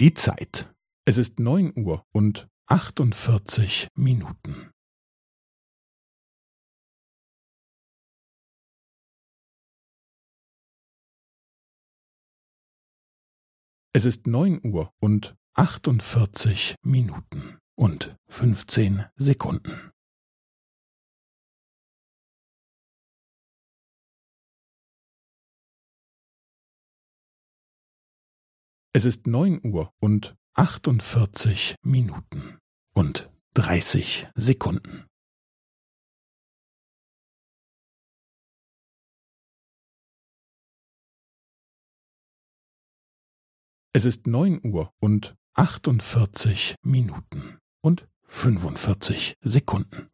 Die Zeit. Es ist neun Uhr und achtundvierzig Minuten. Es ist neun Uhr und achtundvierzig Minuten und fünfzehn Sekunden. Es ist neun Uhr und achtundvierzig Minuten und dreißig Sekunden. Es ist neun Uhr und achtundvierzig Minuten und fünfundvierzig Sekunden.